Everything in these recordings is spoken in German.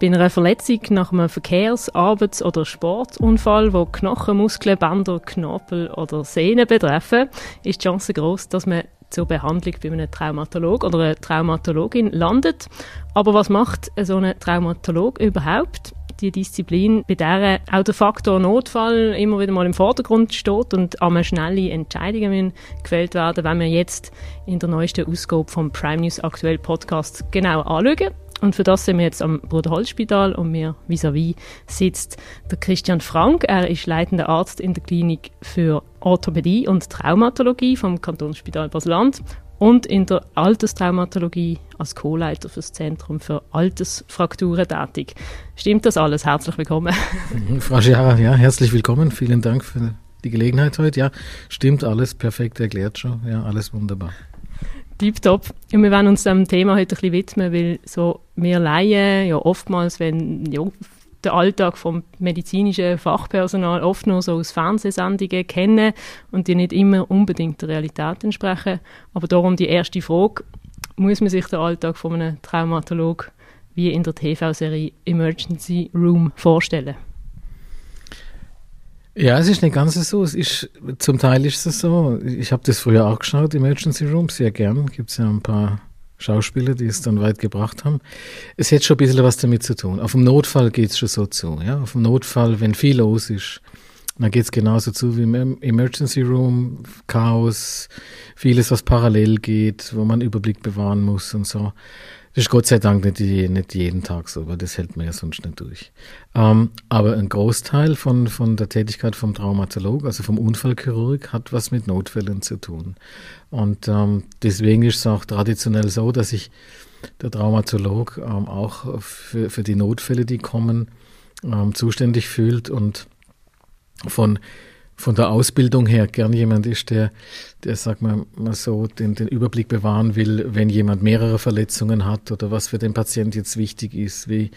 Bei einer Verletzung nach einem Verkehrs-, Arbeits- oder Sportunfall, wo Knochen, Muskeln, Bänder, Knorpel oder Sehnen betreffen, ist die Chance groß, dass man zur Behandlung bei einem Traumatolog oder einer Traumatologin landet. Aber was macht so ein Traumatolog überhaupt? Die Disziplin, bei der auch der Faktor Notfall immer wieder mal im Vordergrund steht und einmal schnelle Entscheidungen gefällt werden, wenn wir jetzt in der neuesten Ausgabe vom Prime News Aktuell Podcast genau anschauen. Und für das sind wir jetzt am Bruderholzspital und mir vis-à-vis sitzt der Christian Frank. Er ist leitender Arzt in der Klinik für Orthopädie und Traumatologie vom Kantonsspital Basel-Land und in der Alterstraumatologie als Co-Leiter fürs Zentrum für Altersfrakturen tätig. Stimmt das alles? Herzlich willkommen. Frau Schiara, ja, herzlich willkommen. Vielen Dank für die Gelegenheit heute. Ja, stimmt alles perfekt erklärt schon. Ja, alles wunderbar. Tipptopp. Und wir werden uns dem Thema heute ein bisschen widmen, weil so wir Laien ja oftmals, wenn ja, der Alltag vom medizinischen Fachpersonal oft nur so aus Fernsehsendungen kennen und die nicht immer unbedingt der Realität entsprechen. Aber darum die erste Frage, muss man sich den Alltag von einem Traumatolog wie in der TV-Serie Emergency Room vorstellen? Ja, es ist nicht ganz so. Es ist, zum Teil ist es so. Ich habe das früher auch geschaut, Emergency Room, sehr gern. Gibt es ja ein paar Schauspieler, die es dann weit gebracht haben. Es hätte schon ein bisschen was damit zu tun. Auf dem Notfall geht es schon so zu. Ja? Auf dem Notfall, wenn viel los ist, dann geht es genauso zu wie im Emergency Room, Chaos, vieles, was parallel geht, wo man Überblick bewahren muss und so. Ist Gott sei Dank nicht, nicht jeden Tag so, weil das hält man ja sonst nicht durch. Ähm, aber ein Großteil von, von der Tätigkeit vom Traumatolog, also vom Unfallchirurg, hat was mit Notfällen zu tun. Und ähm, deswegen ist es auch traditionell so, dass sich der Traumatolog ähm, auch für, für die Notfälle, die kommen, ähm, zuständig fühlt und von von der Ausbildung her gern jemand ist, der, der sag mal, mal so, den, den Überblick bewahren will, wenn jemand mehrere Verletzungen hat oder was für den Patient jetzt wichtig ist, wie,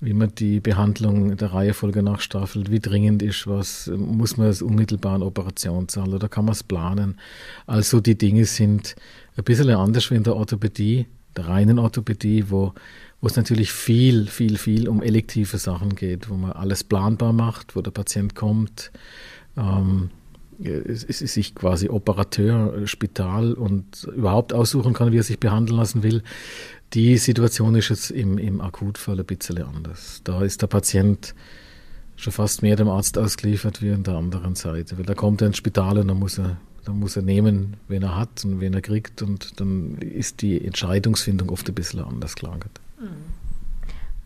wie man die Behandlung der Reihefolge nachstaffelt, wie dringend ist was, muss man es unmittelbar Operation zahlen oder kann man es planen. Also die Dinge sind ein bisschen anders wie in der Orthopädie, der reinen Orthopädie, wo, wo es natürlich viel, viel, viel um elektive Sachen geht, wo man alles planbar macht, wo der Patient kommt, ähm, sich quasi Operateur, Spital und überhaupt aussuchen kann, wie er sich behandeln lassen will. Die Situation ist jetzt im, im Akutfall ein bisschen anders. Da ist der Patient schon fast mehr dem Arzt ausgeliefert wie an der anderen Seite. Weil da kommt er ins Spital und dann muss er, dann muss er nehmen, wen er hat und wen er kriegt und dann ist die Entscheidungsfindung oft ein bisschen anders gelagert.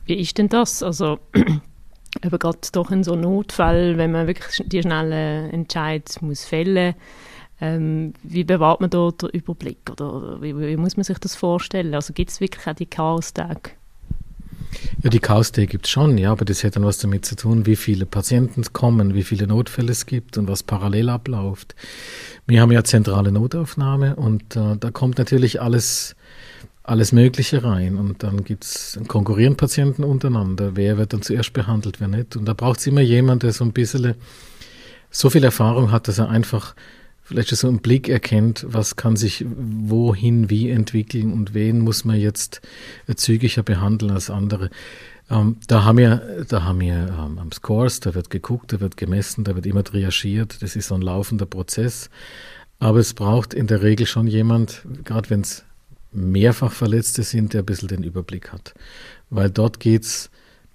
Wie ist denn das? Also aber gerade doch in so Notfall, wenn man wirklich die schnellen Entscheid muss fällen ähm, wie bewahrt man da den Überblick oder wie, wie muss man sich das vorstellen? Also gibt es wirklich auch die Chaos-Tage? Ja, die Chaos-Tage gibt es schon, ja, aber das hat dann was damit zu tun, wie viele Patienten kommen, wie viele Notfälle es gibt und was parallel abläuft. Wir haben ja zentrale Notaufnahme und äh, da kommt natürlich alles alles Mögliche rein. Und dann gibt es konkurrieren Patienten untereinander. Wer wird dann zuerst behandelt, wer nicht. Und da braucht es immer jemand, der so ein bisschen so viel Erfahrung hat, dass er einfach vielleicht so einen Blick erkennt, was kann sich wohin wie entwickeln und wen muss man jetzt zügiger behandeln als andere. Ähm, da haben wir, da haben wir ähm, am Scores, da wird geguckt, da wird gemessen, da wird immer triagiert. Das ist so ein laufender Prozess. Aber es braucht in der Regel schon jemand, gerade wenn es mehrfach Verletzte sind, der ein bisschen den Überblick hat. Weil dort geht's,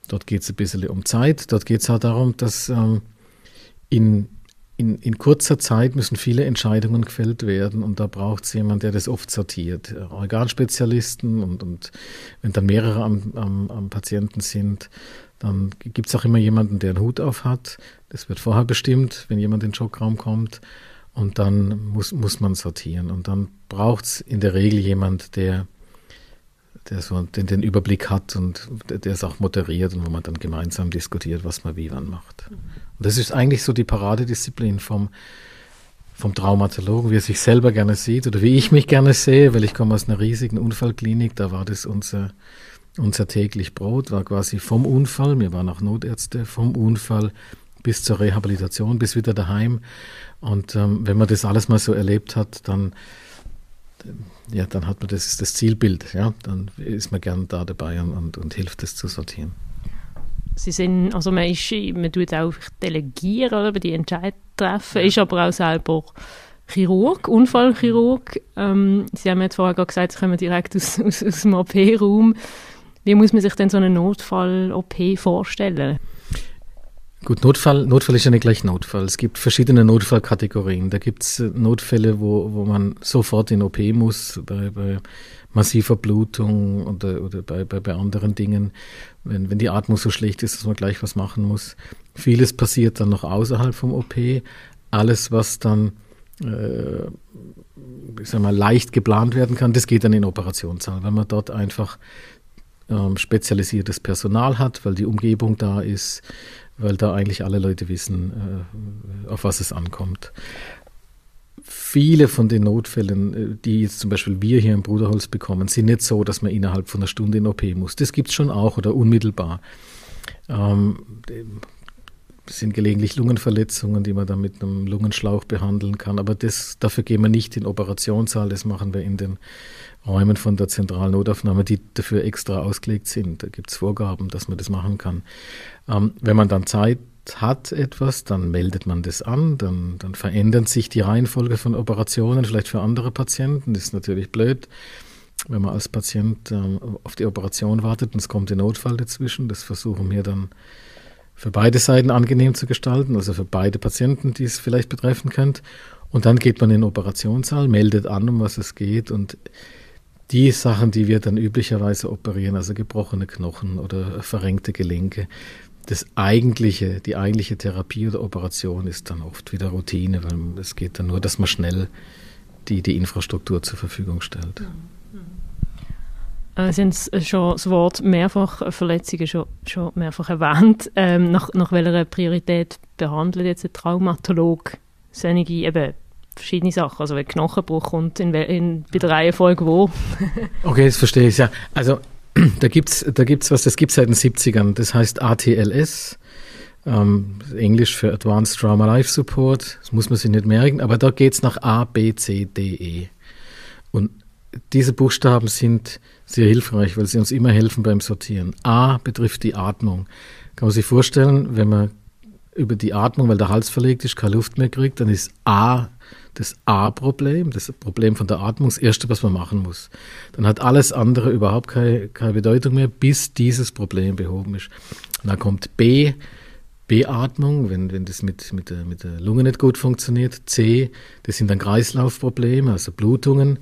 dort geht's ein bisschen um Zeit, dort geht es auch darum, dass ähm, in, in, in kurzer Zeit müssen viele Entscheidungen gefällt werden und da braucht es jemanden, der das oft sortiert. Organspezialisten und, und wenn dann mehrere am, am, am Patienten sind, dann gibt es auch immer jemanden, der einen Hut auf hat. Das wird vorher bestimmt, wenn jemand in den Schockraum kommt. Und dann muss, muss man sortieren. Und dann braucht es in der Regel jemand, der, der so den, den Überblick hat und der es auch moderiert und wo man dann gemeinsam diskutiert, was man wie wann macht. Und das ist eigentlich so die Paradedisziplin vom, vom Traumatologen, wie er sich selber gerne sieht oder wie ich mich gerne sehe, weil ich komme aus einer riesigen Unfallklinik, da war das unser, unser täglich Brot, war quasi vom Unfall, wir waren auch Notärzte, vom Unfall bis zur Rehabilitation, bis wieder daheim. Und ähm, wenn man das alles mal so erlebt hat, dann, äh, ja, dann hat man das, das Zielbild. Ja? Dann ist man gern da dabei und, und, und hilft es zu sortieren. sie sind, also man ist, man tut auch delegieren, oder, die Entscheidungen treffen, ja. ist aber auch selber Chirurg, Unfallchirurg. Ähm, sie haben jetzt vorher gesagt, Sie kommen direkt aus, aus, aus dem OP-Raum. Wie muss man sich denn so eine Notfall-OP vorstellen? Gut, Notfall, Notfall ist ja nicht gleich Notfall. Es gibt verschiedene Notfallkategorien. Da gibt es äh, Notfälle, wo, wo man sofort in OP muss, bei, bei massiver Blutung oder, oder bei, bei, bei anderen Dingen, wenn, wenn die Atmung so schlecht ist, dass man gleich was machen muss. Vieles passiert dann noch außerhalb vom OP. Alles, was dann äh, ich sag mal, leicht geplant werden kann, das geht dann in Operationssaal, weil man dort einfach ähm, spezialisiertes Personal hat, weil die Umgebung da ist, weil da eigentlich alle Leute wissen, äh, auf was es ankommt. Viele von den Notfällen, äh, die jetzt zum Beispiel wir hier im Bruderholz bekommen, sind nicht so, dass man innerhalb von einer Stunde in OP muss. Das gibt es schon auch oder unmittelbar. Ähm, sind gelegentlich Lungenverletzungen, die man dann mit einem Lungenschlauch behandeln kann. Aber das, dafür gehen wir nicht in Operationssaal, das machen wir in den Räumen von der Zentralnotaufnahme, die dafür extra ausgelegt sind. Da gibt es Vorgaben, dass man das machen kann. Ähm, wenn man dann Zeit hat etwas, dann meldet man das an, dann, dann verändert sich die Reihenfolge von Operationen, vielleicht für andere Patienten. Das ist natürlich blöd, wenn man als Patient ähm, auf die Operation wartet und es kommt ein Notfall dazwischen. Das versuchen wir dann für beide Seiten angenehm zu gestalten, also für beide Patienten, die es vielleicht betreffen könnte. Und dann geht man in den Operationssaal, meldet an, um was es geht und die Sachen, die wir dann üblicherweise operieren, also gebrochene Knochen oder verrenkte Gelenke, das eigentliche, die eigentliche Therapie oder Operation ist dann oft wieder Routine, weil es geht dann nur, dass man schnell die, die Infrastruktur zur Verfügung stellt. Äh, Sie haben schon das Wort Mehrfachverletzungen schon, schon mehrfach erwähnt. Ähm, nach, nach welcher Priorität behandelt jetzt ein Traumatolog solche eben verschiedene Sachen. Also wenn Knochenbruch kommt, in, in, bei der Reihenfolge wo. okay, das verstehe ich, ja. Also da gibt es da gibt's was, das gibt es seit den 70ern. Das heißt ATLS. Ähm, Englisch für Advanced Trauma Life Support. Das muss man sich nicht merken, aber da geht es nach A, B, C, D, E. Und diese Buchstaben sind sehr hilfreich, weil sie uns immer helfen beim Sortieren. A betrifft die Atmung. Kann man sich vorstellen, wenn man über die Atmung, weil der Hals verlegt ist, keine Luft mehr kriegt, dann ist A das A-Problem, das Problem von der Atmung, das Erste, was man machen muss. Dann hat alles andere überhaupt keine, keine Bedeutung mehr, bis dieses Problem behoben ist. Und dann kommt B, Beatmung, wenn, wenn das mit, mit, der, mit der Lunge nicht gut funktioniert. C, das sind dann Kreislaufprobleme, also Blutungen.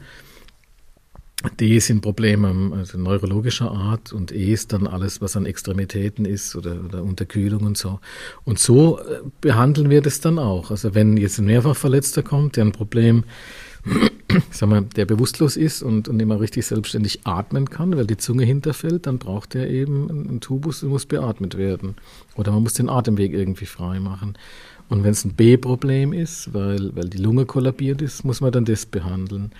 D sind Probleme also neurologischer Art und E ist dann alles, was an Extremitäten ist oder, oder Unterkühlung und so. Und so äh, behandeln wir das dann auch. Also wenn jetzt ein Mehrfachverletzter kommt, der ein Problem, sag mal, der bewusstlos ist und, und immer richtig selbstständig atmen kann, weil die Zunge hinterfällt, dann braucht er eben einen Tubus und muss beatmet werden. Oder man muss den Atemweg irgendwie frei machen. Und wenn es ein B-Problem ist, weil, weil die Lunge kollabiert ist, muss man dann das behandeln.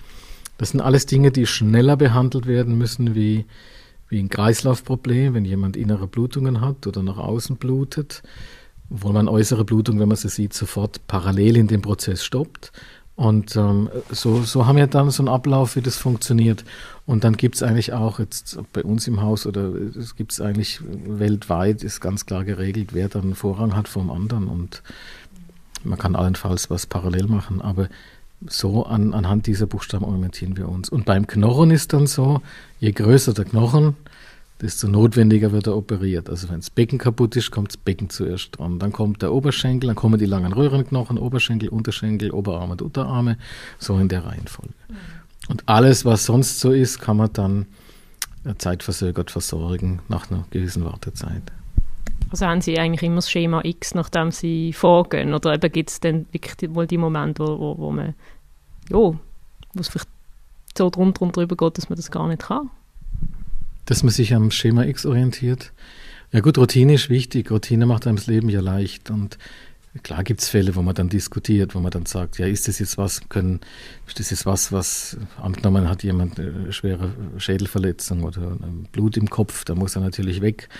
Das sind alles Dinge, die schneller behandelt werden müssen wie, wie ein Kreislaufproblem, wenn jemand innere Blutungen hat oder nach außen blutet, obwohl man äußere Blutung, wenn man sie sieht, sofort parallel in dem Prozess stoppt. Und ähm, so, so haben wir dann so einen Ablauf, wie das funktioniert. Und dann gibt es eigentlich auch jetzt bei uns im Haus oder es gibt es eigentlich weltweit, ist ganz klar geregelt, wer dann Vorrang hat vom anderen. Und man kann allenfalls was parallel machen. Aber so an, anhand dieser Buchstaben orientieren wir uns. Und beim Knochen ist dann so, je größer der Knochen, desto notwendiger wird er operiert. Also wenn das Becken kaputt ist, kommt das Becken zuerst dran. Dann kommt der Oberschenkel, dann kommen die langen Röhrenknochen, Oberschenkel, Unterschenkel, Oberarme und Unterarme, so in der Reihenfolge. Und alles, was sonst so ist, kann man dann äh, zeitversögert versorgen nach einer gewissen Wartezeit. Also haben Sie eigentlich immer das Schema X, nachdem Sie vorgehen? Oder gibt es dann wirklich mal die Momente, wo, wo man, ja, wo es vielleicht so drunter und drüber geht, dass man das gar nicht kann? Dass man sich am Schema X orientiert? Ja gut, Routine ist wichtig. Routine macht einem das Leben ja leicht. Und Klar gibt es Fälle, wo man dann diskutiert, wo man dann sagt, ja, ist das jetzt was, können, ist das jetzt was, was angenommen hat jemand eine schwere Schädelverletzung oder Blut im Kopf, da muss er natürlich weg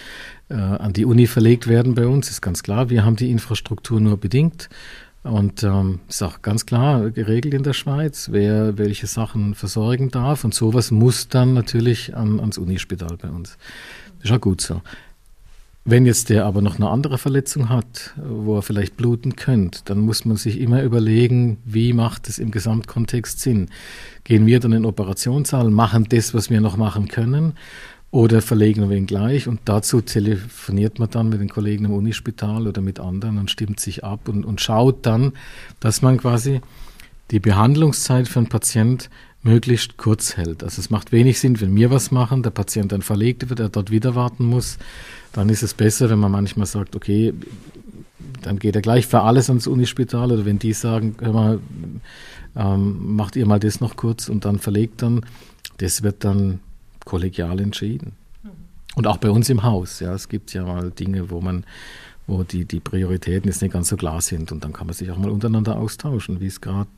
äh, an die Uni verlegt werden bei uns, ist ganz klar. Wir haben die Infrastruktur nur bedingt. Und ähm, ist auch ganz klar geregelt in der Schweiz, wer welche Sachen versorgen darf. Und sowas muss dann natürlich an, ans Unispital bei uns. Ist auch gut so. Wenn jetzt der aber noch eine andere Verletzung hat, wo er vielleicht bluten könnte, dann muss man sich immer überlegen, wie macht es im Gesamtkontext Sinn. Gehen wir dann in Operationssaal, machen das, was wir noch machen können, oder verlegen wir ihn gleich und dazu telefoniert man dann mit den Kollegen im Unispital oder mit anderen und stimmt sich ab und, und schaut dann, dass man quasi die Behandlungszeit für einen Patient möglichst kurz hält. Also es macht wenig Sinn, wenn wir was machen, der Patient dann verlegt wird, er dort wieder warten muss. Dann ist es besser, wenn man manchmal sagt, okay, dann geht er gleich für alles ans Unispital oder wenn die sagen, hör mal, ähm, macht ihr mal das noch kurz und dann verlegt dann, das wird dann kollegial entschieden. Und auch bei uns im Haus, ja, es gibt ja mal Dinge, wo man, wo die, die Prioritäten jetzt nicht ganz so klar sind und dann kann man sich auch mal untereinander austauschen, wie es gerade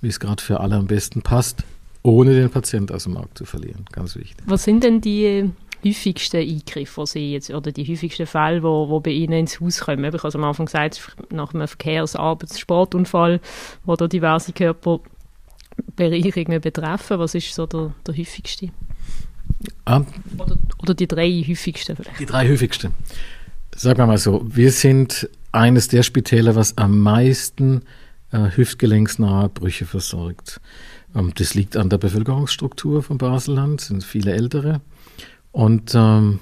wie es gerade für alle am besten passt, ohne den Patienten aus dem Markt zu verlieren. Ganz wichtig. Was sind denn die häufigsten Eingriffe, die Sie jetzt, oder die häufigsten Fälle, wo, wo bei Ihnen ins Haus kommen? Ich habe am Anfang gesagt, nach einem Verkehrs-, Arbeits-, Sportunfall, wo da diverse Körper Bereiche betreffen? Was ist so der, der häufigste? Ah, oder, oder, die drei häufigsten vielleicht? Die drei häufigsten. Sagen wir mal so, wir sind eines der Spitäler, was am meisten äh, hüftgelenksnahe Brüche versorgt. Ähm, das liegt an der Bevölkerungsstruktur von Baselland, sind viele Ältere. Und ähm,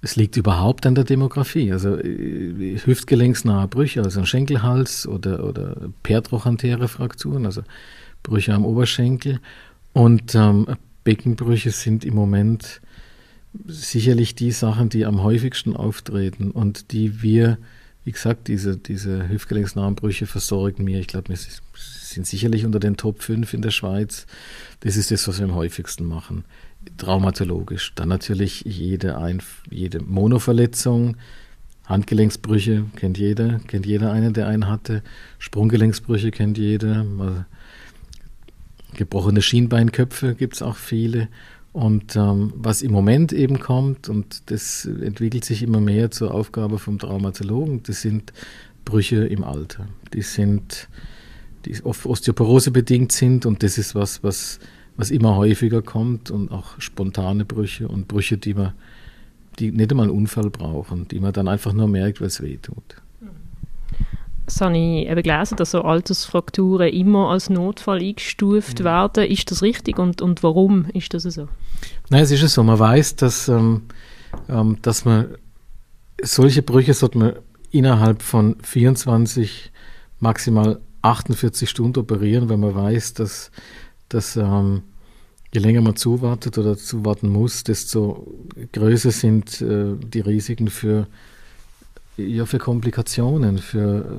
es liegt überhaupt an der Demografie. Also äh, hüftgelenksnahe Brüche, also ein Schenkelhals oder, oder pertrochantäre Frakturen, also Brüche am Oberschenkel. Und ähm, Beckenbrüche sind im Moment sicherlich die Sachen, die am häufigsten auftreten und die wir, wie gesagt, diese, diese hüftgelenksnahen Brüche versorgen mir. Ich glaube, wir sind sicherlich unter den Top 5 in der Schweiz. Das ist das, was wir am häufigsten machen. Traumatologisch. Dann natürlich jede, Einf jede Monoverletzung, Handgelenksbrüche kennt jeder, kennt jeder einen, der einen hatte. Sprunggelenksbrüche kennt jeder. Gebrochene Schienbeinköpfe gibt es auch viele. Und ähm, was im Moment eben kommt, und das entwickelt sich immer mehr zur Aufgabe vom Traumatologen, das sind Brüche im Alter. Die sind, die oft Osteoporose bedingt sind und das ist was, was, was immer häufiger kommt und auch spontane Brüche und Brüche, die man, die nicht einmal einen Unfall brauchen, die man dann einfach nur merkt, weil es weh tut. Das habe ich eben gelesen, dass so Altersfrakturen immer als Notfall eingestuft mhm. werden. Ist das richtig und, und warum ist das so? Nein, es ist so. Man weiß, dass, ähm, ähm, dass man solche Brüche sollte man innerhalb von 24, maximal 48 Stunden operieren, weil man weiß, dass, dass ähm, je länger man zuwartet oder zuwarten muss, desto größer sind äh, die Risiken für ja, für Komplikationen, für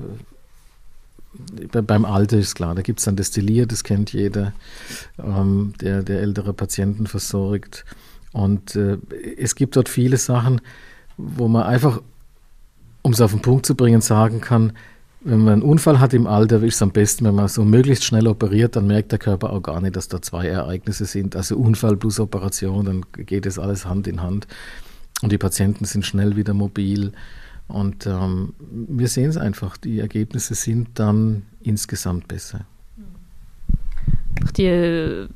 äh, beim Alter ist klar, da gibt es dann Destillier, das kennt jeder, ähm, der, der ältere Patienten versorgt. Und äh, es gibt dort viele Sachen, wo man einfach, um es auf den Punkt zu bringen, sagen kann, wenn man einen Unfall hat im Alter, ist es am besten, wenn man so möglichst schnell operiert, dann merkt der Körper auch gar nicht, dass da zwei Ereignisse sind. Also Unfall plus Operation, dann geht es alles Hand in Hand. Und die Patienten sind schnell wieder mobil. Und ähm, wir sehen es einfach, die Ergebnisse sind dann insgesamt besser. Die,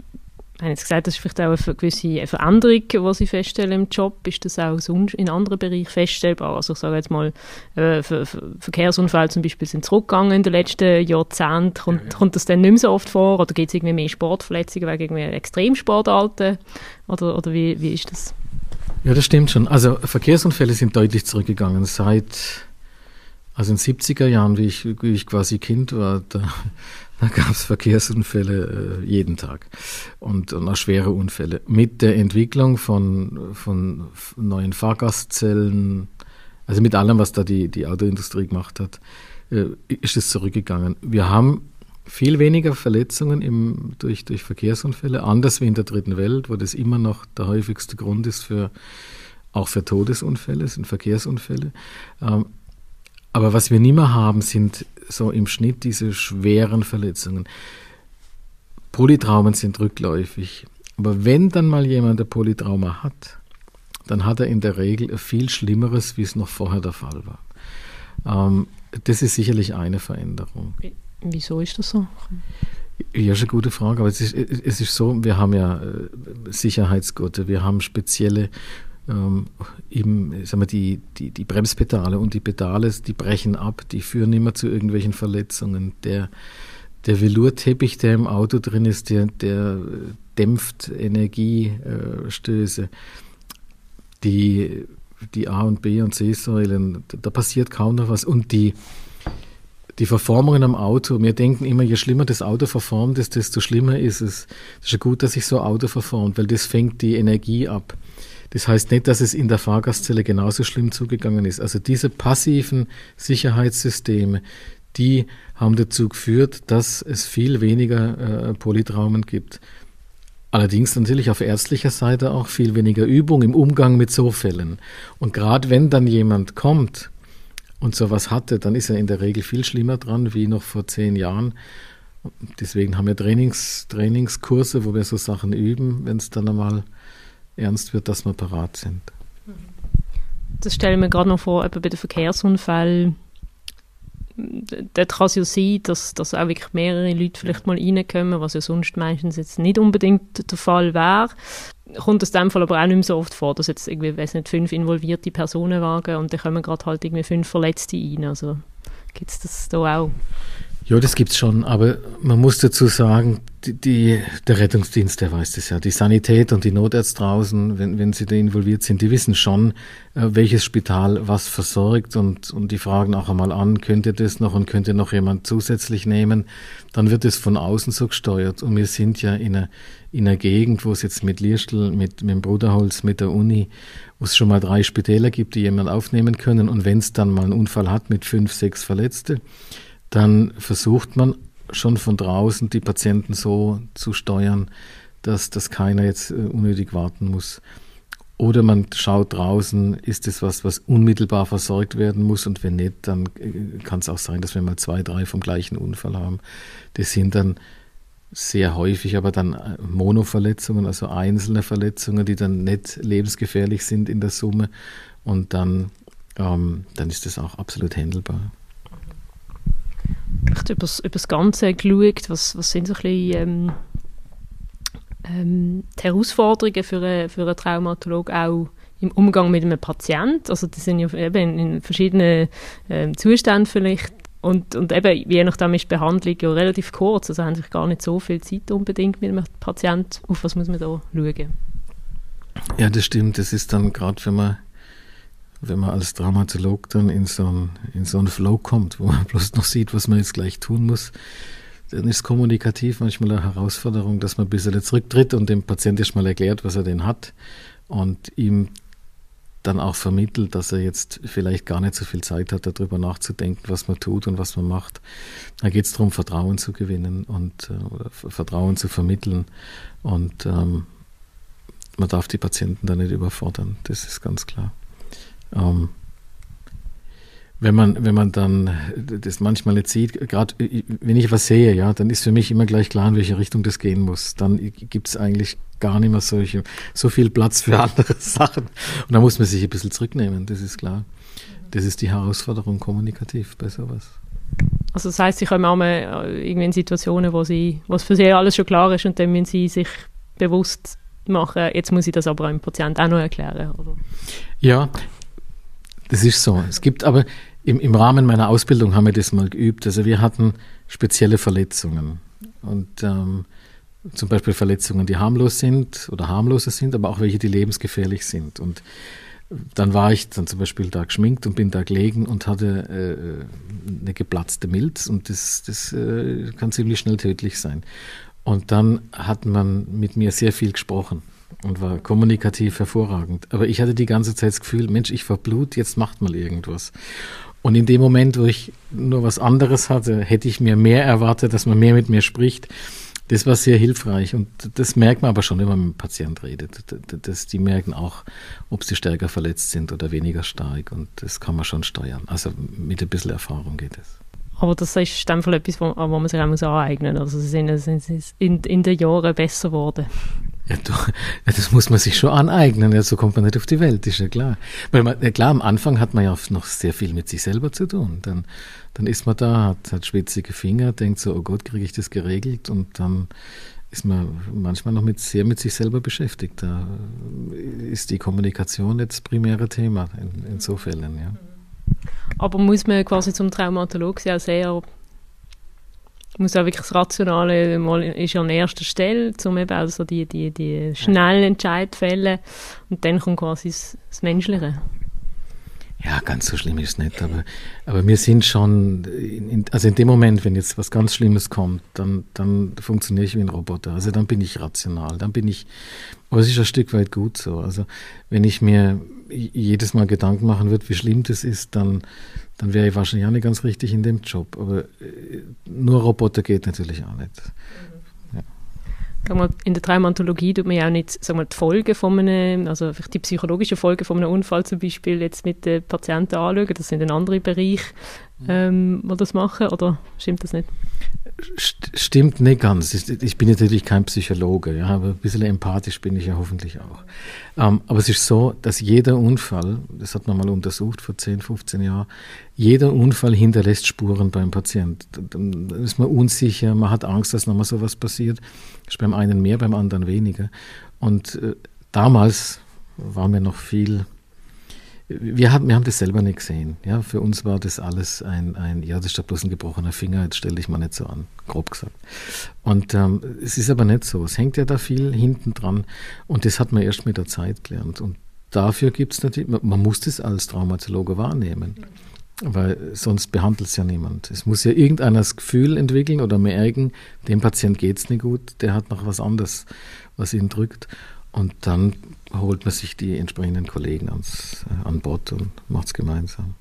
ich habe jetzt gesagt, das ist vielleicht auch eine gewisse Veränderung, die Sie feststellen im Job. Ist das auch sonst in anderen Bereichen feststellbar? Also ich sage jetzt mal, äh, Verkehrsunfälle zum Beispiel sind zurückgegangen in den letzten Jahrzehnten. Kommt, ja, ja. kommt das dann nicht mehr so oft vor? Oder gibt es irgendwie mehr Sportverletzungen wegen irgendwie Extremsportarten? Oder, oder wie, wie ist das? Ja, das stimmt schon. Also Verkehrsunfälle sind deutlich zurückgegangen. Seit also in den 70er Jahren, wie ich, wie ich quasi Kind war, da, da gab es Verkehrsunfälle äh, jeden Tag und, und auch schwere Unfälle. Mit der Entwicklung von, von neuen Fahrgastzellen, also mit allem, was da die, die Autoindustrie gemacht hat, äh, ist es zurückgegangen. Wir haben viel weniger Verletzungen im, durch, durch Verkehrsunfälle, anders wie in der dritten Welt, wo das immer noch der häufigste Grund ist für auch für Todesunfälle, sind Verkehrsunfälle. Ähm, aber was wir nicht mehr haben, sind so im Schnitt diese schweren Verletzungen. Polytraumen sind rückläufig. Aber wenn dann mal jemand ein Polytrauma hat, dann hat er in der Regel viel Schlimmeres, wie es noch vorher der Fall war. Ähm, das ist sicherlich eine Veränderung. Wieso ist das so? Ja, ist eine gute Frage. Aber es ist, es ist so, wir haben ja äh, Sicherheitsgurte, wir haben spezielle ähm, eben, sagen wir, die, die, die Bremspedale und die Pedale, die brechen ab, die führen immer zu irgendwelchen Verletzungen. Der, der Velourteppich, der im Auto drin ist, der, der dämpft Energiestöße. Die, die A- und B- und C-Säulen, da passiert kaum noch was. Und die, die Verformungen am Auto, wir denken immer, je schlimmer das Auto verformt ist, desto schlimmer ist es. Es ist ja gut, dass sich so ein Auto verformt, weil das fängt die Energie ab. Das heißt nicht, dass es in der Fahrgastzelle genauso schlimm zugegangen ist. Also diese passiven Sicherheitssysteme, die haben dazu geführt, dass es viel weniger äh, Polytraumen gibt. Allerdings natürlich auf ärztlicher Seite auch viel weniger Übung im Umgang mit so Fällen. Und gerade wenn dann jemand kommt und sowas hatte, dann ist er in der Regel viel schlimmer dran wie noch vor zehn Jahren. Deswegen haben wir Trainings, Trainingskurse, wo wir so Sachen üben, wenn es dann einmal ernst wird, dass wir parat sind. Das stelle ich mir gerade noch vor, etwa bei den Verkehrsunfällen. Dort kann es ja sein, dass, dass auch wirklich mehrere Leute vielleicht mal reinkommen, was ja sonst meistens jetzt nicht unbedingt der Fall wäre. Kommt es in dem Fall aber auch nicht mehr so oft vor, dass jetzt irgendwie, weiß nicht, fünf involvierte Personenwagen und dann kommen gerade halt irgendwie fünf Verletzte rein. Also gibt es das da auch? Ja, das gibt's schon, aber man muss dazu sagen, die, die, der Rettungsdienst, der weiß das ja. Die Sanität und die Notärzte draußen, wenn, wenn sie da involviert sind, die wissen schon, äh, welches Spital was versorgt und, und die fragen auch einmal an, könnt ihr das noch und könnt ihr noch jemand zusätzlich nehmen? Dann wird es von außen so gesteuert und wir sind ja in einer, in einer Gegend, wo es jetzt mit Lirstel, mit, mit dem Bruderholz, mit der Uni, wo es schon mal drei Spitäler gibt, die jemand aufnehmen können und wenn es dann mal einen Unfall hat mit fünf, sechs Verletzte, dann versucht man schon von draußen die Patienten so zu steuern, dass, dass keiner jetzt äh, unnötig warten muss. Oder man schaut draußen, ist es was, was unmittelbar versorgt werden muss und wenn nicht, dann äh, kann es auch sein, dass wir mal zwei, drei vom gleichen Unfall haben. Das sind dann sehr häufig aber dann äh, Monoverletzungen, also einzelne Verletzungen, die dann nicht lebensgefährlich sind in der Summe und dann, ähm, dann ist das auch absolut handelbar über das Ganze geschaut, was, was sind so ein bisschen ähm, ähm, die Herausforderungen für, eine, für einen Traumatolog auch im Umgang mit einem Patienten. Also die sind ja eben in verschiedenen ähm, Zuständen vielleicht und, und eben, je nachdem ist die Behandlung ja relativ kurz, also haben sich gar nicht so viel Zeit unbedingt mit einem Patienten. Auf was muss man da schauen? Ja, das stimmt. Das ist dann gerade, wenn man wenn man als Dramatolog dann in so einen, in so einen Flow kommt, wo man bloß noch sieht, was man jetzt gleich tun muss, dann ist kommunikativ manchmal eine Herausforderung, dass man ein bisschen zurücktritt und dem Patienten erstmal erklärt, was er denn hat und ihm dann auch vermittelt, dass er jetzt vielleicht gar nicht so viel Zeit hat, darüber nachzudenken, was man tut und was man macht. Da geht es darum, Vertrauen zu gewinnen und äh, Vertrauen zu vermitteln. Und ähm, man darf die Patienten da nicht überfordern, das ist ganz klar. Ähm, wenn man, wenn man dann das manchmal nicht sieht, gerade wenn ich was sehe, ja, dann ist für mich immer gleich klar, in welche Richtung das gehen muss. Dann gibt es eigentlich gar nicht mehr solche, so viel Platz für andere Sachen. Und da muss man sich ein bisschen zurücknehmen, das ist klar. Das ist die Herausforderung kommunikativ bei sowas. Also das heißt, sie kommen auch mal äh, irgendwie in Situationen, wo sie, was für sie alles schon klar ist und dann müssen sie sich bewusst machen, jetzt muss ich das aber einem Patienten auch noch erklären, oder? Ja, das ist so. Es gibt aber im, im Rahmen meiner Ausbildung haben wir das mal geübt. Also wir hatten spezielle Verletzungen und ähm, zum Beispiel Verletzungen, die harmlos sind oder harmloser sind, aber auch welche, die lebensgefährlich sind. Und dann war ich dann zum Beispiel da geschminkt und bin da gelegen und hatte äh, eine geplatzte Milz und das, das äh, kann ziemlich schnell tödlich sein. Und dann hat man mit mir sehr viel gesprochen und war kommunikativ hervorragend. Aber ich hatte die ganze Zeit das Gefühl, Mensch, ich verblut, jetzt macht mal irgendwas. Und in dem Moment, wo ich nur was anderes hatte, hätte ich mir mehr erwartet, dass man mehr mit mir spricht. Das war sehr hilfreich und das merkt man aber schon, wenn man mit dem Patienten redet. Das, die merken auch, ob sie stärker verletzt sind oder weniger stark und das kann man schon steuern. Also mit ein bisschen Erfahrung geht es. Aber das ist in dem Fall etwas, wo, wo man sich auch aneignen muss. Also sie sind, sind in, in den Jahren besser geworden. Ja, du, das muss man sich schon aneignen, ja, so kommt man nicht auf die Welt, ist ja klar. Weil man, ja klar, am Anfang hat man ja noch sehr viel mit sich selber zu tun. Dann, dann ist man da, hat, hat schwitzige Finger, denkt so, oh Gott, kriege ich das geregelt? Und dann ist man manchmal noch mit, sehr mit sich selber beschäftigt. Da ist die Kommunikation jetzt das primäre Thema in, in so Fällen. Ja. Aber muss man quasi zum Traumatologen auch sehr muss auch wirklich das Rationale mal ist an erster Stelle, um eben also die, die, die schnellen Entscheid fällen und dann kommt quasi das, das Menschliche. Ja, ganz so schlimm ist es nicht, aber, aber wir sind schon, in, also in dem Moment, wenn jetzt was ganz Schlimmes kommt, dann, dann funktioniere ich wie ein Roboter. Also dann bin ich rational, dann bin ich, aber es ist ein Stück weit gut so. Also wenn ich mir jedes Mal Gedanken machen würde, wie schlimm das ist, dann, dann wäre ich wahrscheinlich auch nicht ganz richtig in dem Job. Aber äh, nur Roboter geht natürlich auch nicht. Mal, in der Traumatologie tut man ja auch nicht sagen wir, die Folgen von einem, also die psychologischen Folgen von einem Unfall zum Beispiel jetzt mit den Patienten anschauen. Das sind ein anderer Bereich, ähm, wo das machen, oder stimmt das nicht? Stimmt nicht ganz. Ich bin natürlich kein Psychologe, ja, aber ein bisschen empathisch bin ich ja hoffentlich auch. Ähm, aber es ist so, dass jeder Unfall, das hat man mal untersucht vor 10, 15 Jahren, jeder Unfall hinterlässt Spuren beim Patient. Dann ist man unsicher, man hat Angst, dass nochmal sowas passiert. Das ist beim einen mehr, beim anderen weniger. Und äh, damals war mir noch viel wir haben, wir haben das selber nicht gesehen. Ja, für uns war das alles ein, ein ja, das ist ja bloß ein gebrochener Finger, jetzt stell dich mal nicht so an, grob gesagt. Und ähm, es ist aber nicht so. Es hängt ja da viel hinten dran und das hat man erst mit der Zeit gelernt. Und dafür gibt es natürlich, man, man muss das als Traumatologe wahrnehmen. Weil sonst behandelt es ja niemand. Es muss ja irgendeiner das Gefühl entwickeln oder merken, dem Patient geht es nicht gut, der hat noch was anderes, was ihn drückt. Und dann holt man sich die entsprechenden Kollegen ans, äh, an Bord und macht es gemeinsam.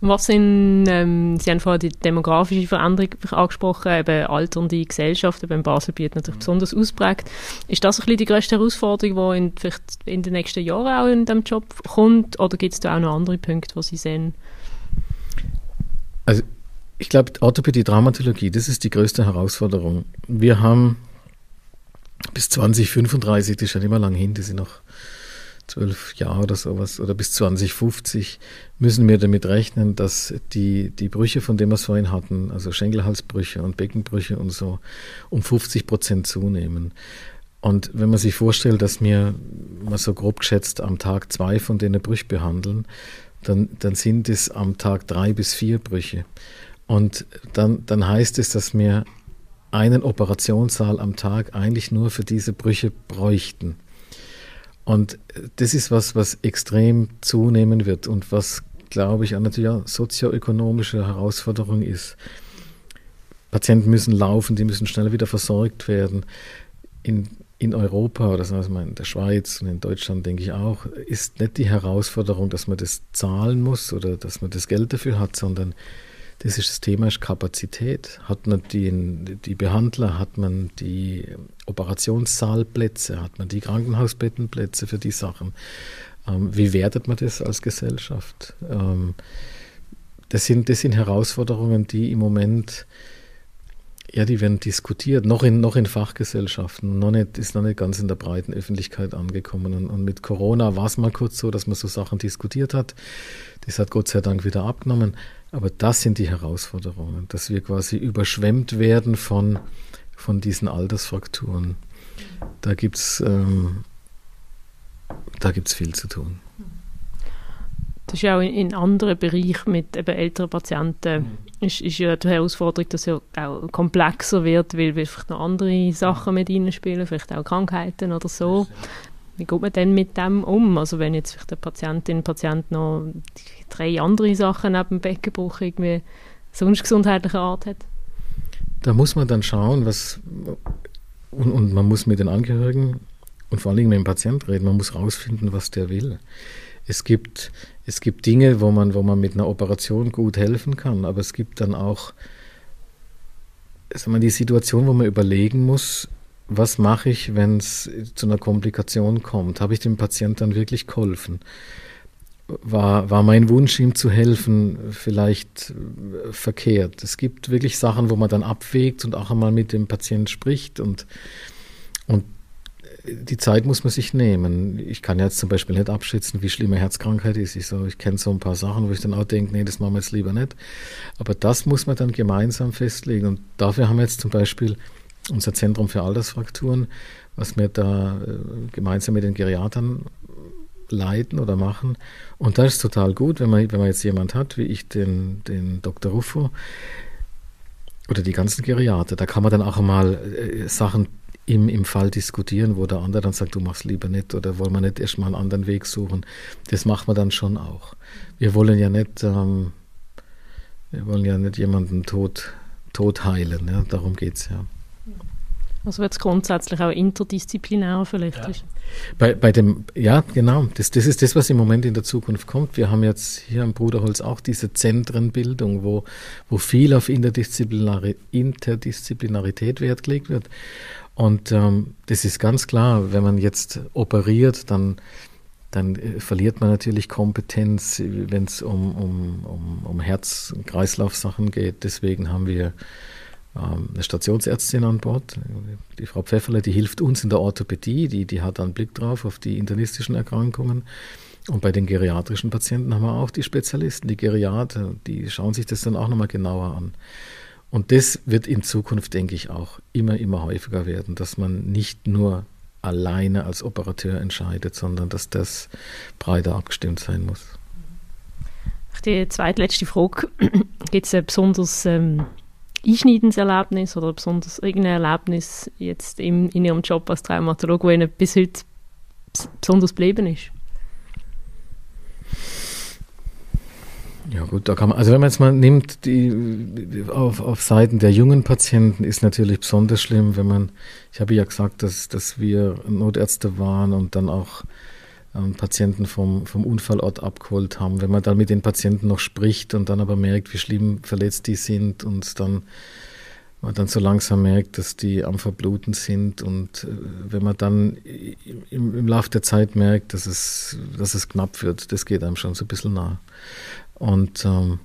Was sind, ähm, Sie haben vorhin die demografische Veränderung angesprochen, eben alternde Gesellschaften, beim Baselbiet natürlich besonders ausprägt. Ist das ein bisschen die grösste Herausforderung, die in, vielleicht in den nächsten Jahren auch in diesem Job kommt, oder gibt es da auch noch andere Punkte, die Sie sehen? Also ich glaube, Orthopädie, Traumatologie, das ist die größte Herausforderung. Wir haben bis 2035, das ist schon immer lang hin, das sind noch zwölf Jahre oder sowas, oder bis 2050, müssen wir damit rechnen, dass die, die Brüche, von denen wir es vorhin hatten, also Schenkelhalsbrüche und Beckenbrüche und so, um 50 Prozent zunehmen. Und wenn man sich vorstellt, dass wir mal so grob geschätzt am Tag zwei von denen Brüche behandeln, dann, dann sind es am Tag drei bis vier Brüche. Und dann, dann heißt es, dass wir einen Operationssaal am Tag eigentlich nur für diese Brüche bräuchten. Und das ist was, was extrem zunehmen wird und was, glaube ich, auch natürlich auch sozioökonomische Herausforderung ist. Patienten müssen laufen, die müssen schneller wieder versorgt werden. In, in Europa oder sagen wir in der Schweiz und in Deutschland denke ich auch, ist nicht die Herausforderung, dass man das zahlen muss oder dass man das Geld dafür hat, sondern das ist das Thema ist Kapazität. Hat man die, die Behandler, hat man die Operationssaalplätze, hat man die Krankenhausbettenplätze für die Sachen? Ähm, wie wertet man das als Gesellschaft? Ähm, das, sind, das sind Herausforderungen, die im Moment ja, die werden diskutiert, noch in, noch in Fachgesellschaften, noch nicht, ist noch nicht ganz in der breiten Öffentlichkeit angekommen. Und, und mit Corona war es mal kurz so, dass man so Sachen diskutiert hat. Das hat Gott sei Dank wieder abgenommen. Aber das sind die Herausforderungen, dass wir quasi überschwemmt werden von, von diesen Altersfrakturen. Da gibt es ähm, viel zu tun. Das ist ja auch in, anderen Bereichen mit eben älteren Patienten mhm. ist, ist ja die Herausforderung, dass es ja auch komplexer wird, weil vielleicht noch andere Sachen mit reinspielen, vielleicht auch Krankheiten oder so. Wie geht man denn mit dem um? Also wenn jetzt vielleicht der Patientin, der Patient noch drei andere Sachen neben dem Beckenbruch irgendwie sonst gesundheitlicher Art hat? Da muss man dann schauen, was und, und man muss mit den Angehörigen und vor allem mit dem Patienten reden. Man muss herausfinden, was der will. Es gibt, es gibt Dinge, wo man, wo man mit einer Operation gut helfen kann, aber es gibt dann auch sagen wir, die Situation, wo man überlegen muss, was mache ich, wenn es zu einer Komplikation kommt? Habe ich dem Patienten dann wirklich geholfen? War, war mein Wunsch, ihm zu helfen, vielleicht äh, verkehrt? Es gibt wirklich Sachen, wo man dann abwägt und auch einmal mit dem Patienten spricht und, und die Zeit muss man sich nehmen. Ich kann jetzt zum Beispiel nicht abschätzen, wie schlimm eine Herzkrankheit ist. Ich, so, ich kenne so ein paar Sachen, wo ich dann auch denke, nee, das machen wir jetzt lieber nicht. Aber das muss man dann gemeinsam festlegen. Und dafür haben wir jetzt zum Beispiel unser Zentrum für Altersfrakturen, was wir da äh, gemeinsam mit den Geriatern leiten oder machen. Und das ist total gut, wenn man, wenn man jetzt jemand hat, wie ich den, den Dr. Ruffo oder die ganzen Geriater, da kann man dann auch mal äh, Sachen im, im Fall diskutieren, wo der andere dann sagt, du machst lieber nicht oder wollen wir nicht erstmal einen anderen Weg suchen. Das machen wir dann schon auch. Wir wollen ja nicht, ähm, wir wollen ja nicht jemanden tot, tot heilen, ja? darum geht es ja. Also wird es grundsätzlich auch interdisziplinär vielleicht ja. Bei, bei dem, ja, genau, das, das ist das, was im Moment in der Zukunft kommt. Wir haben jetzt hier am Bruderholz auch diese Zentrenbildung, wo, wo viel auf Interdisziplinarität Wert gelegt wird. Und ähm, das ist ganz klar, wenn man jetzt operiert, dann, dann äh, verliert man natürlich Kompetenz, wenn es um, um, um, um Herz- und Kreislaufsachen geht. Deswegen haben wir eine Stationsärztin an Bord, die Frau Pfefferle, die hilft uns in der Orthopädie, die, die hat einen Blick drauf auf die internistischen Erkrankungen. Und bei den geriatrischen Patienten haben wir auch die Spezialisten, die Geriater, die schauen sich das dann auch nochmal genauer an. Und das wird in Zukunft, denke ich, auch immer, immer häufiger werden, dass man nicht nur alleine als Operateur entscheidet, sondern dass das breiter abgestimmt sein muss. Die zweitletzte Frage, gibt es ein besonders ähm, einschneidendes Erlebnis oder besonders irgendein Erlebnis jetzt im, in Ihrem Job als Traumatologe, das Ihnen bis heute besonders geblieben ist? Ja gut, da kann man, also wenn man jetzt mal nimmt, die auf, auf Seiten der jungen Patienten ist natürlich besonders schlimm, wenn man, ich habe ja gesagt, dass, dass wir Notärzte waren und dann auch ähm, Patienten vom, vom Unfallort abgeholt haben. Wenn man dann mit den Patienten noch spricht und dann aber merkt, wie schlimm verletzt die sind und dann man dann so langsam merkt, dass die am Verbluten sind und äh, wenn man dann im, im Laufe der Zeit merkt, dass es, dass es knapp wird, das geht einem schon so ein bisschen nah. Und ähm,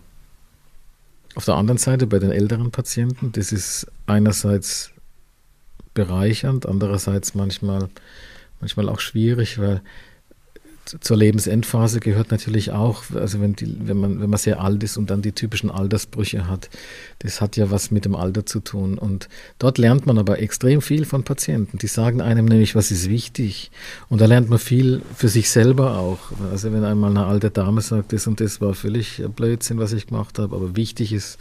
auf der anderen Seite bei den älteren Patienten, das ist einerseits bereichernd, andererseits manchmal, manchmal auch schwierig, weil zur Lebensendphase gehört natürlich auch, also wenn, die, wenn, man, wenn man sehr alt ist und dann die typischen Altersbrüche hat, das hat ja was mit dem Alter zu tun. Und dort lernt man aber extrem viel von Patienten. Die sagen einem nämlich, was ist wichtig. Und da lernt man viel für sich selber auch. Also wenn einmal eine alte Dame sagt, das und das war völlig Blödsinn, was ich gemacht habe, aber wichtig ist,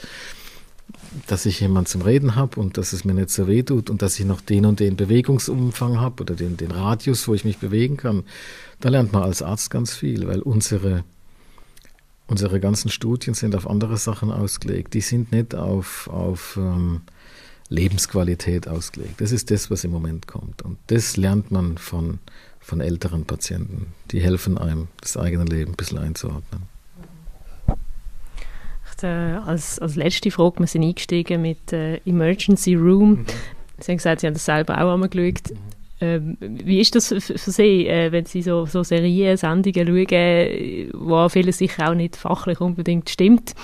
dass ich jemanden zum Reden habe und dass es mir nicht so weh tut und dass ich noch den und den Bewegungsumfang habe oder den, den Radius, wo ich mich bewegen kann. Da lernt man als Arzt ganz viel, weil unsere, unsere ganzen Studien sind auf andere Sachen ausgelegt. Die sind nicht auf, auf ähm, Lebensqualität ausgelegt. Das ist das, was im Moment kommt. Und das lernt man von, von älteren Patienten. Die helfen einem, das eigene Leben ein bisschen einzuordnen vielleicht äh, als, als letzte Frage, wir sind eingestiegen mit äh, Emergency Room. Mhm. Sie haben gesagt, Sie haben das selber auch einmal geschaut. Mhm. Ähm, wie ist das für, für Sie, äh, wenn Sie so, so Serien, Sendungen schauen, wo vieles sicher auch nicht fachlich unbedingt stimmt?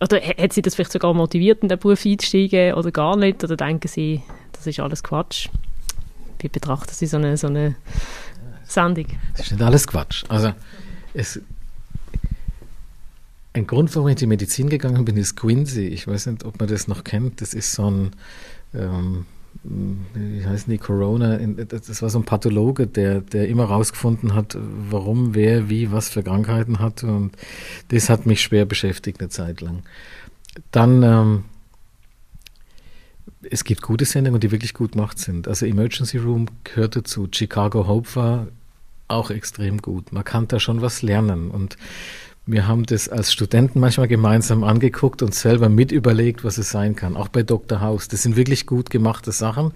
Oder hat Sie das vielleicht sogar motiviert, in den Beruf einzusteigen oder gar nicht? Oder denken Sie, das ist alles Quatsch? Wie betrachten Sie so eine, so eine Sendung? Das ist nicht alles Quatsch. Also es ein Grund, warum ich in die Medizin gegangen bin, ist Quincy. Ich weiß nicht, ob man das noch kennt. Das ist so ein, ähm, wie heißen die, Corona, das war so ein Pathologe, der, der immer rausgefunden hat, warum, wer, wie, was für Krankheiten hat. Und das hat mich schwer beschäftigt eine Zeit lang. Dann, ähm, es gibt gute Sendungen, die wirklich gut gemacht sind. Also Emergency Room gehört dazu. Chicago Hope war auch extrem gut. Man kann da schon was lernen. Und wir haben das als Studenten manchmal gemeinsam angeguckt und selber mit überlegt, was es sein kann. Auch bei Dr. House. Das sind wirklich gut gemachte Sachen,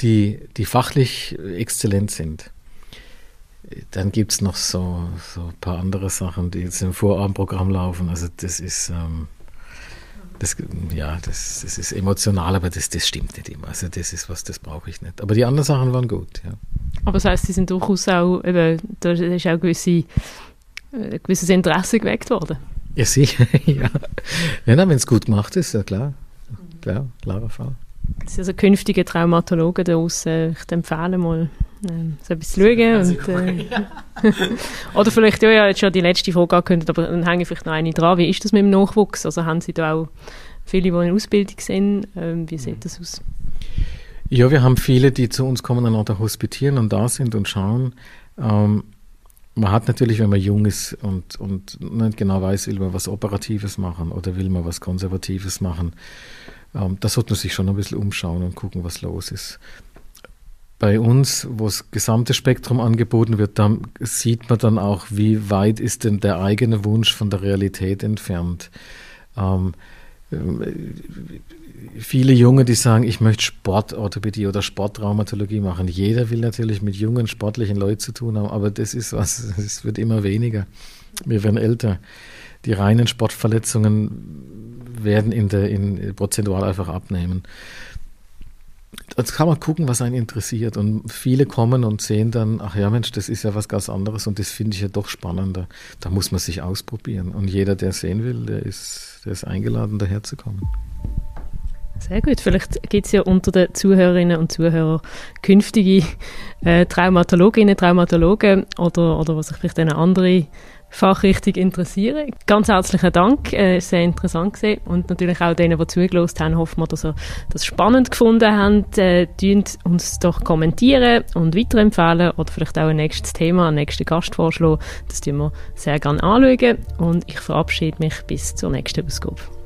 die, die fachlich exzellent sind. Dann gibt es noch so, so ein paar andere Sachen, die jetzt im Vorabendprogramm laufen. Also das ist, ähm, das, ja, das, das ist emotional, aber das, das stimmt nicht immer. Also das ist was, das brauche ich nicht. Aber die anderen Sachen waren gut, ja. Aber das heißt, sie sind durchaus auch, eben, da ist auch gewisse ein äh, gewisses Interesse geweckt worden. Ja, sicher, ja. wenn es gut gemacht ist, ja klar. Klar, klarer Fall. Das sind also künftige Traumatologen daraus, äh, ich empfehle mal, äh, so etwas zu schauen. Und, äh, oder vielleicht, ja, ja, jetzt schon die letzte Frage angekündigt, aber dann hänge ich vielleicht noch eine dran. Wie ist das mit dem Nachwuchs? Also haben Sie da auch viele, die in Ausbildung sind? Ähm, wie sieht das aus? Ja, wir haben viele, die zu uns kommen und auch hospitieren und da sind und schauen. Ähm, man hat natürlich, wenn man jung ist und, und nicht genau weiß, will man was Operatives machen oder will man was Konservatives machen, ähm, da sollte man sich schon ein bisschen umschauen und gucken, was los ist. Bei uns, wo das gesamte Spektrum angeboten wird, da sieht man dann auch, wie weit ist denn der eigene Wunsch von der Realität entfernt. Ähm, viele Junge, die sagen, ich möchte Sportorthopädie oder Sporttraumatologie machen. Jeder will natürlich mit jungen, sportlichen Leuten zu tun haben, aber das ist was, es wird immer weniger. Wir werden älter. Die reinen Sportverletzungen werden in der, in, prozentual einfach abnehmen. Jetzt kann man gucken, was einen interessiert. Und viele kommen und sehen dann, ach ja, Mensch, das ist ja was ganz anderes und das finde ich ja doch spannender. Da muss man sich ausprobieren. Und jeder, der sehen will, der ist, der ist eingeladen, daherzukommen. Sehr gut. Vielleicht gibt es ja unter den Zuhörerinnen und Zuhörern künftige äh, Traumatologinnen, Traumatologen oder, oder was sich vielleicht eine andere Fachrichtung interessieren. Ganz herzlichen Dank, äh, sehr interessant gesehen und natürlich auch denen, die zugelost haben, hoffen wir, dass ihr das spannend gefunden habt. Äh, uns doch kommentieren und weiterempfehlen oder vielleicht auch ein nächstes Thema, einen nächsten Gast vorschlagen. Das tun wir sehr gerne anschauen und ich verabschiede mich bis zur nächsten Ausgabe.